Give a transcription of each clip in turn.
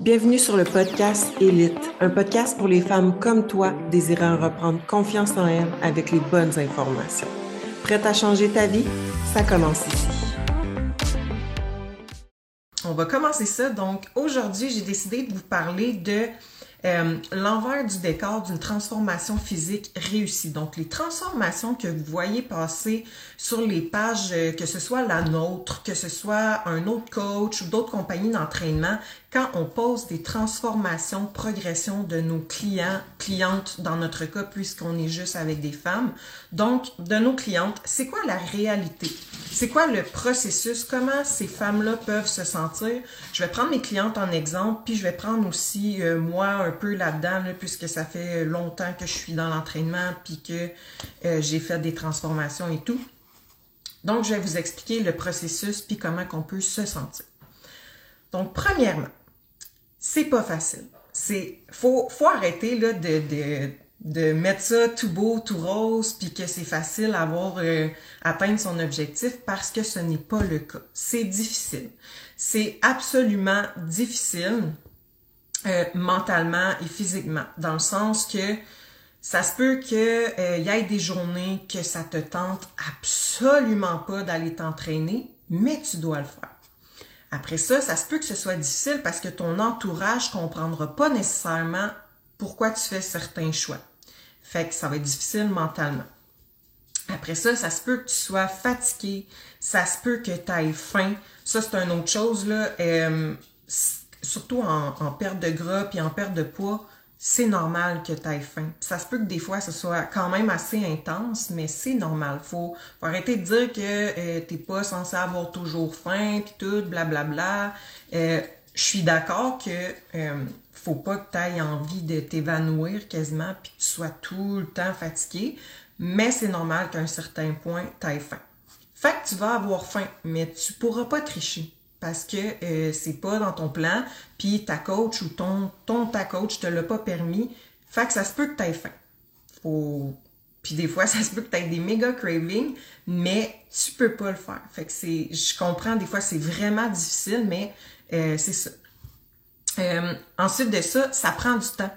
Bienvenue sur le podcast Élite, un podcast pour les femmes comme toi désirant reprendre confiance en elles avec les bonnes informations. Prête à changer ta vie? Ça commence ici. On va commencer ça. Donc aujourd'hui, j'ai décidé de vous parler de euh, l'envers du décor d'une transformation physique réussie. Donc, les transformations que vous voyez passer sur les pages, euh, que ce soit la nôtre, que ce soit un autre coach ou d'autres compagnies d'entraînement, quand on pose des transformations, progression de nos clients, clientes dans notre cas, puisqu'on est juste avec des femmes, donc de nos clientes, c'est quoi la réalité? C'est quoi le processus? Comment ces femmes-là peuvent se sentir? Je vais prendre mes clientes en exemple, puis je vais prendre aussi euh, moi un peu là-dedans, puisque ça fait longtemps que je suis dans l'entraînement, puis que euh, j'ai fait des transformations et tout. Donc, je vais vous expliquer le processus, puis comment qu'on peut se sentir. Donc, premièrement, c'est pas facile. C'est faut faut arrêter là de, de de mettre ça tout beau, tout rose, puis que c'est facile à avoir euh, atteindre son objectif parce que ce n'est pas le cas. C'est difficile. C'est absolument difficile euh, mentalement et physiquement, dans le sens que ça se peut qu'il euh, y ait des journées que ça te tente absolument pas d'aller t'entraîner, mais tu dois le faire. Après ça, ça se peut que ce soit difficile parce que ton entourage comprendra pas nécessairement pourquoi tu fais certains choix. Fait que ça va être difficile mentalement. Après ça, ça se peut que tu sois fatigué, ça se peut que tu aies faim. Ça, c'est une autre chose, là. Euh, surtout en, en, perte de gras puis en perte de poids, c'est normal que tu aies faim. Ça se peut que des fois, ce soit quand même assez intense, mais c'est normal. Faut, faut arrêter de dire que euh, t'es pas censé avoir toujours faim, puis tout, blablabla. Bla, bla. Euh, je suis d'accord que euh, faut pas que tu aies envie de t'évanouir quasiment, puis que tu sois tout le temps fatigué, mais c'est normal qu'à un certain point, tu aies faim. Fait que tu vas avoir faim, mais tu pourras pas tricher parce que euh, c'est pas dans ton plan, puis ta coach ou ton, ton ta coach te l'a pas permis. Fait que ça se peut que tu aies faim. Faut... Puis des fois, ça se peut que tu aies des méga cravings, mais tu peux pas le faire. Fait que c'est. Je comprends, des fois, c'est vraiment difficile, mais euh, c'est ça. Euh, ensuite de ça, ça prend du temps.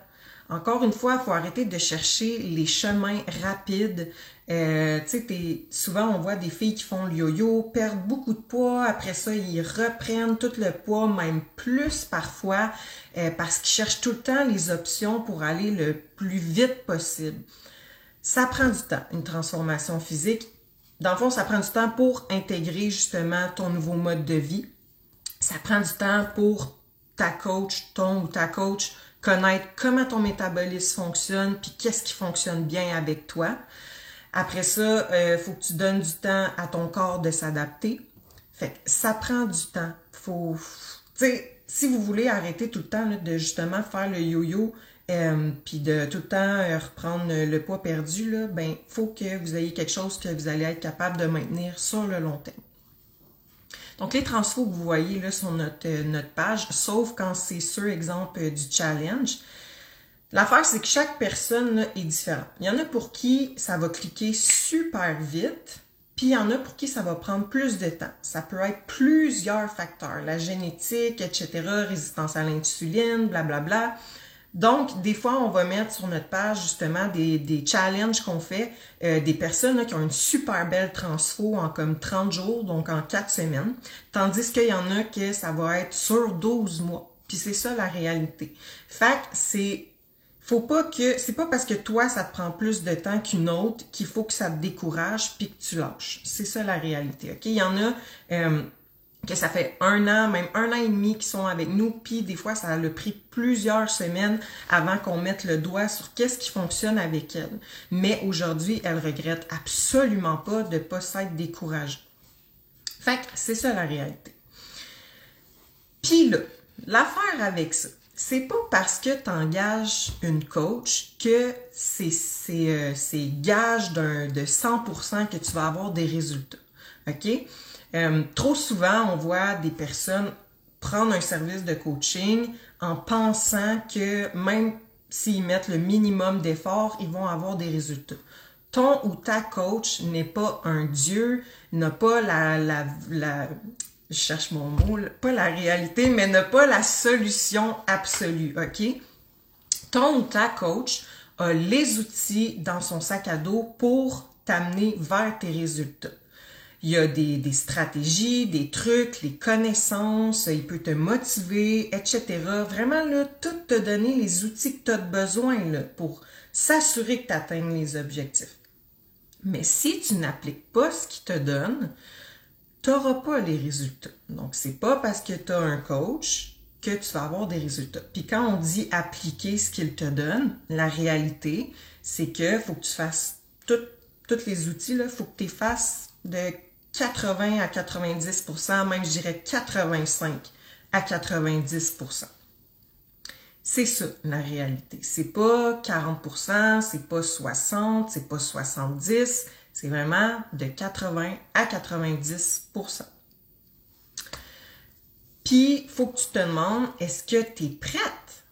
Encore une fois, il faut arrêter de chercher les chemins rapides. Euh, sais, souvent on voit des filles qui font le yo-yo, perdent beaucoup de poids, après ça ils reprennent tout le poids, même plus parfois, euh, parce qu'ils cherchent tout le temps les options pour aller le plus vite possible. Ça prend du temps, une transformation physique. Dans le fond, ça prend du temps pour intégrer justement ton nouveau mode de vie. Ça prend du temps pour ta coach, ton ou ta coach connaître comment ton métabolisme fonctionne, puis qu'est-ce qui fonctionne bien avec toi. Après ça, il euh, faut que tu donnes du temps à ton corps de s'adapter. Fait que ça prend du temps. Faut, si vous voulez arrêter tout le temps de justement faire le yo-yo, euh, puis de tout le temps euh, reprendre le poids perdu, là, ben, faut que vous ayez quelque chose que vous allez être capable de maintenir sur le long terme. Donc, les transfos que vous voyez là sur notre, euh, page, sauf quand c'est sur exemple euh, du challenge, l'affaire, c'est que chaque personne est différente. Il y en a pour qui ça va cliquer super vite, puis il y en a pour qui ça va prendre plus de temps. Ça peut être plusieurs facteurs, la génétique, etc., résistance à l'insuline, blablabla. Bla. Donc, des fois, on va mettre sur notre page justement des, des challenges qu'on fait, euh, des personnes qui ont une super belle transfo en comme 30 jours, donc en 4 semaines, tandis qu'il y en a que ça va être sur 12 mois. Puis c'est ça la réalité. Fait c'est faut pas que c'est pas parce que toi ça te prend plus de temps qu'une autre qu'il faut que ça te décourage puis que tu lâches. C'est ça la réalité. OK, il y en a euh, que ça fait un an, même un an et demi qu'ils sont avec nous, puis des fois, ça a pris plusieurs semaines avant qu'on mette le doigt sur qu'est-ce qui fonctionne avec elle. Mais aujourd'hui, elle regrette absolument pas de pas s'être découragée. Fait que c'est ça la réalité. Puis là, l'affaire avec ça, c'est pas parce que tu engages une coach que c'est euh, gage de 100% que tu vas avoir des résultats. OK? Euh, trop souvent, on voit des personnes prendre un service de coaching en pensant que même s'ils mettent le minimum d'efforts, ils vont avoir des résultats. Ton ou ta coach n'est pas un dieu, n'a pas la, la, la, je cherche mon mot, pas la réalité, mais ne pas la solution absolue, OK? Ton ou ta coach a les outils dans son sac à dos pour t'amener vers tes résultats. Il y a des, des, stratégies, des trucs, les connaissances, il peut te motiver, etc. Vraiment, là, tout te donner les outils que tu as besoin là, pour s'assurer que tu atteignes les objectifs. Mais si tu n'appliques pas ce qu'il te donne, tu n'auras pas les résultats. Donc, c'est pas parce que tu as un coach que tu vas avoir des résultats. Puis quand on dit appliquer ce qu'il te donne, la réalité, c'est que faut que tu fasses tous les outils, il faut que tu fasses de 80 à 90% même je dirais 85 à 90% C'est ça la réalité. C'est pas 40% c'est pas 60, c'est pas 70, c'est vraiment de 80 à 90% Puis, faut que tu te demandes, est-ce que tu es prête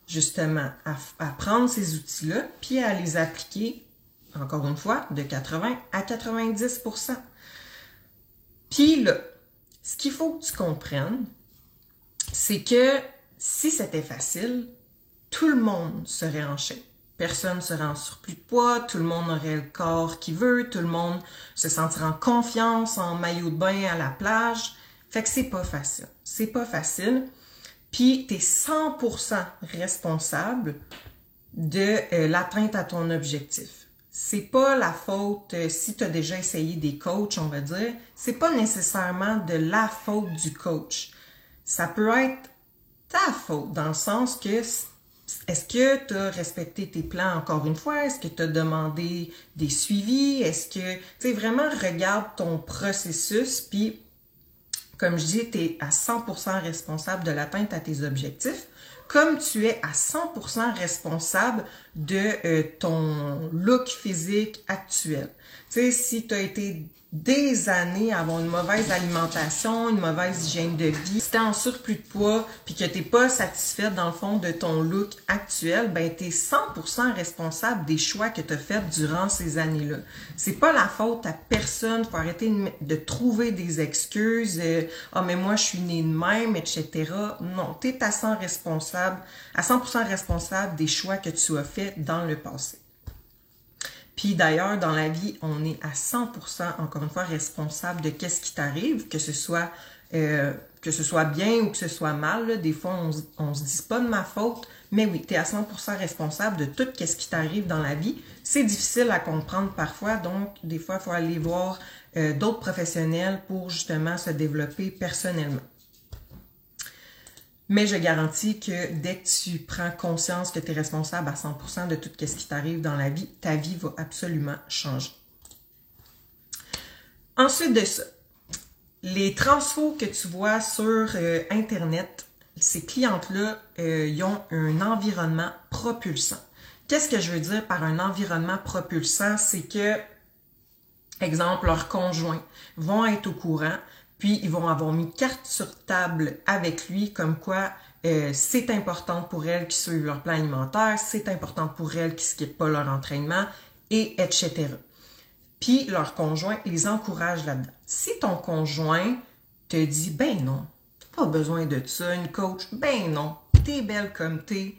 justement à, à prendre ces outils-là, puis à les appliquer, encore une fois, de 80 à 90 puis là, ce qu'il faut que tu comprennes, c'est que si c'était facile, tout le monde serait en shape. Personne serait en surplus de poids, tout le monde aurait le corps qu'il veut, tout le monde se sentirait en confiance, en maillot de bain à la plage. Fait que c'est pas facile. C'est pas facile. Puis tu es 100% responsable de euh, l'atteinte à ton objectif c'est pas la faute, euh, si tu as déjà essayé des coachs, on va dire, c'est pas nécessairement de la faute du coach. Ça peut être ta faute, dans le sens que est-ce que tu as respecté tes plans encore une fois? Est-ce que tu as demandé des suivis? Est-ce que, tu sais, vraiment regarde ton processus, puis comme je dis, tu es à 100% responsable de l'atteinte à tes objectifs comme tu es à 100% responsable de euh, ton look physique actuel. Tu sais, si tu as été des années avoir une mauvaise alimentation, une mauvaise hygiène de vie, si tu es en surplus de poids, puis que tu pas satisfaite dans le fond de ton look actuel, ben tu es 100% responsable des choix que tu as faits durant ces années-là. C'est pas la faute à personne, faut arrêter de, trouver des excuses, euh, ah mais moi je suis née de même, etc. Non, tu es à 100 responsable, à 100% responsable des choix que tu as faits dans le passé. Puis d'ailleurs, dans la vie, on est à 100%, encore une fois, responsable de qu'est-ce qui t'arrive, que ce soit euh, que ce soit bien ou que ce soit mal. Des fois, on, se dit pas de ma faute, mais oui, tu es à 100% responsable de tout ce qui t'arrive dans la vie. C'est difficile à comprendre parfois, donc des fois, il faut aller voir euh, d'autres professionnels pour justement se développer personnellement. Mais je garantis que dès que tu prends conscience que tu es responsable à 100% de tout ce qui t'arrive dans la vie, ta vie va absolument changer. Ensuite de ça, les transfos que tu vois sur euh, Internet, ces clientes-là, euh, ils ont un environnement propulsant. Qu'est-ce que je veux dire par un environnement propulsant? C'est que, exemple, leurs conjoints vont être au courant puis, ils vont avoir mis carte sur table avec lui, comme quoi euh, c'est important pour elles qui suivent leur plan alimentaire, c'est important pour elles qui ne skippent pas leur entraînement, et etc. Puis, leur conjoint les encourage là-dedans. Si ton conjoint te dit, ben non, pas besoin de ça, une coach, ben non, t'es belle comme t'es.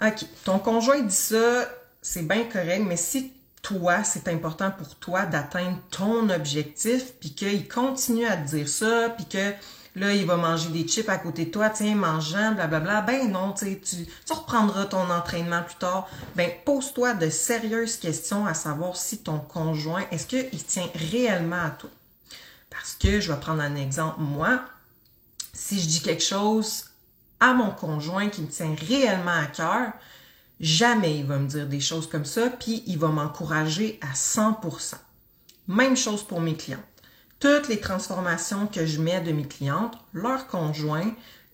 OK, ton conjoint dit ça, c'est bien correct, mais si toi, c'est important pour toi d'atteindre ton objectif, puis qu'il continue à te dire ça, puis que là, il va manger des chips à côté de toi, tiens, mangeant, blablabla, ben non, tu, tu reprendras ton entraînement plus tard. Ben, pose-toi de sérieuses questions à savoir si ton conjoint, est-ce qu'il tient réellement à toi? Parce que, je vais prendre un exemple, moi, si je dis quelque chose à mon conjoint qui me tient réellement à cœur, Jamais il va me dire des choses comme ça, puis il va m'encourager à 100%. Même chose pour mes clientes. Toutes les transformations que je mets de mes clientes, leurs conjoints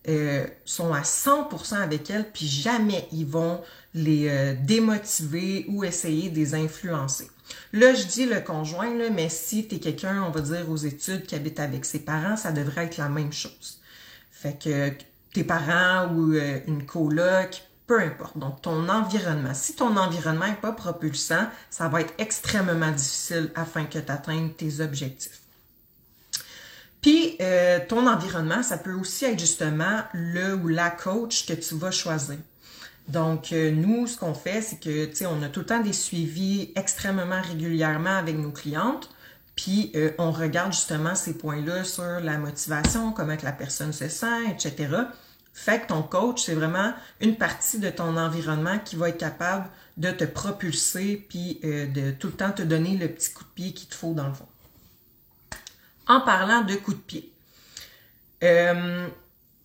euh, sont à 100% avec elles, puis jamais ils vont les euh, démotiver ou essayer de les influencer. Là, je dis le conjoint, mais si tu es quelqu'un, on va dire, aux études qui habite avec ses parents, ça devrait être la même chose. Fait que tes parents ou euh, une coloc, peu importe. Donc, ton environnement. Si ton environnement n'est pas propulsant, ça va être extrêmement difficile afin que tu atteignes tes objectifs. Puis euh, ton environnement, ça peut aussi être justement le ou la coach que tu vas choisir. Donc, euh, nous, ce qu'on fait, c'est que, tu sais, on a tout le temps des suivis extrêmement régulièrement avec nos clientes. Puis, euh, on regarde justement ces points-là sur la motivation, comment que la personne se sent, etc. Fait que ton coach, c'est vraiment une partie de ton environnement qui va être capable de te propulser puis euh, de tout le temps te donner le petit coup de pied qu'il te faut dans le fond. En parlant de coup de pied, euh,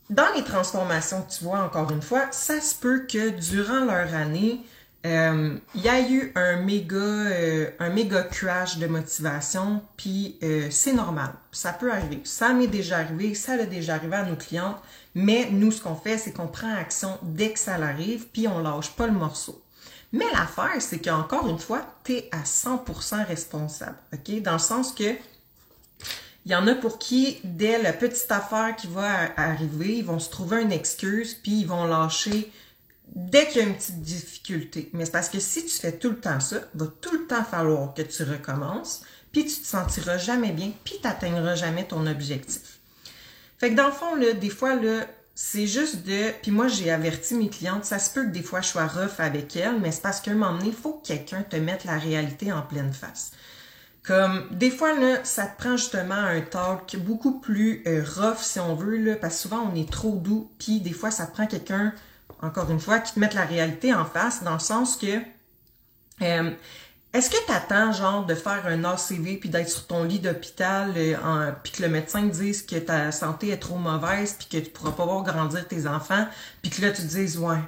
dans les transformations que tu vois, encore une fois, ça se peut que durant leur année, euh, il y a eu un méga, crash de motivation, puis c'est normal. Ça peut arriver. Ça m'est déjà arrivé, ça l'est déjà arrivé à nos clientes, mais nous, ce qu'on fait, c'est qu'on prend action dès que ça arrive, puis on lâche pas le morceau. Mais l'affaire, c'est qu'encore une fois, tu es à 100% responsable, OK? Dans le sens que il y en a pour qui, dès la petite affaire qui va arriver, ils vont se trouver une excuse, puis ils vont lâcher dès qu'il y a une petite difficulté. Mais c'est parce que si tu fais tout le temps ça, il va tout le temps falloir que tu recommences, puis tu te sentiras jamais bien, puis tu n'atteindras jamais ton objectif. Fait que dans le fond, là, des fois, là, c'est juste de. Puis moi, j'ai averti mes clientes, ça se peut que des fois je sois rough avec elles, mais c'est parce qu'à un moment donné, il faut que quelqu'un te mette la réalité en pleine face. Comme des fois, là, ça te prend justement un talk beaucoup plus euh, rough, si on veut, là, parce souvent on est trop doux, puis des fois, ça prend quelqu'un, encore une fois, qui te mette la réalité en face, dans le sens que euh, est-ce que tu attends, genre, de faire un ACV puis d'être sur ton lit d'hôpital euh, puis que le médecin te dise que ta santé est trop mauvaise puis que tu pourras pas voir grandir tes enfants puis que là, tu te dises, ouais,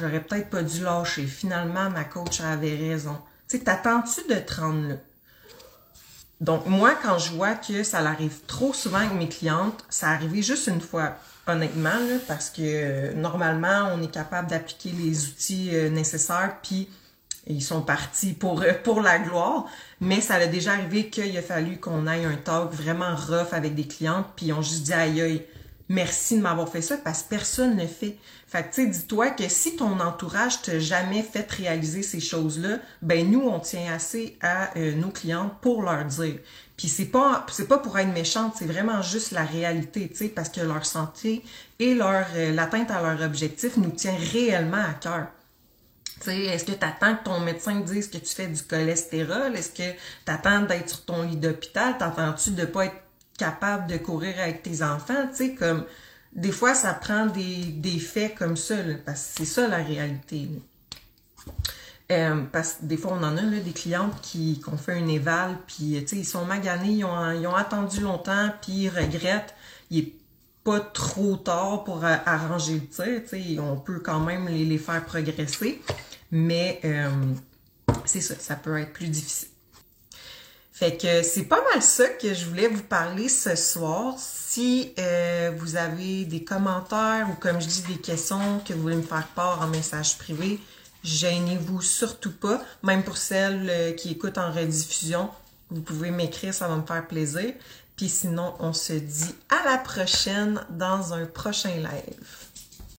j'aurais peut-être pas dû lâcher. Finalement, ma coach avait raison. Tu sais, t'attends-tu de te rendre là? Donc, moi, quand je vois que ça arrive trop souvent avec mes clientes, ça arrivé juste une fois, honnêtement, là, parce que euh, normalement, on est capable d'appliquer les outils euh, nécessaires puis ils sont partis pour, euh, pour la gloire, mais ça a déjà arrivé qu'il a fallu qu'on aille un talk vraiment rough avec des clientes, puis ils ont juste dit aïe aïe, merci de m'avoir fait ça parce que personne ne fait. Fait que tu sais, dis-toi que si ton entourage t'a jamais fait réaliser ces choses-là, ben nous on tient assez à euh, nos clientes pour leur dire. Puis c'est pas c'est pas pour être méchante, c'est vraiment juste la réalité, tu sais, parce que leur santé et leur euh, l'atteinte à leur objectif nous tient réellement à cœur. Est-ce que tu attends que ton médecin dise que tu fais du cholestérol? Est-ce que tu attends d'être sur ton lit d'hôpital? T'entends-tu de pas être capable de courir avec tes enfants? sais, comme des fois, ça prend des, des faits comme ça, parce que c'est ça la réalité. Euh, parce que des fois, on en a là, des clientes qui, ont fait un éval, puis ils sont maganés, ils ont, ils ont attendu longtemps, puis ils regrettent. Il est pas trop tard pour arranger le tir, on peut quand même les, les faire progresser. Mais euh, c'est ça, ça peut être plus difficile. Fait que c'est pas mal ça que je voulais vous parler ce soir. Si euh, vous avez des commentaires ou comme je dis des questions que vous voulez me faire part en message privé, gênez-vous surtout pas. Même pour celles euh, qui écoutent en rediffusion, vous pouvez m'écrire, ça va me faire plaisir. Puis sinon, on se dit à la prochaine dans un prochain live.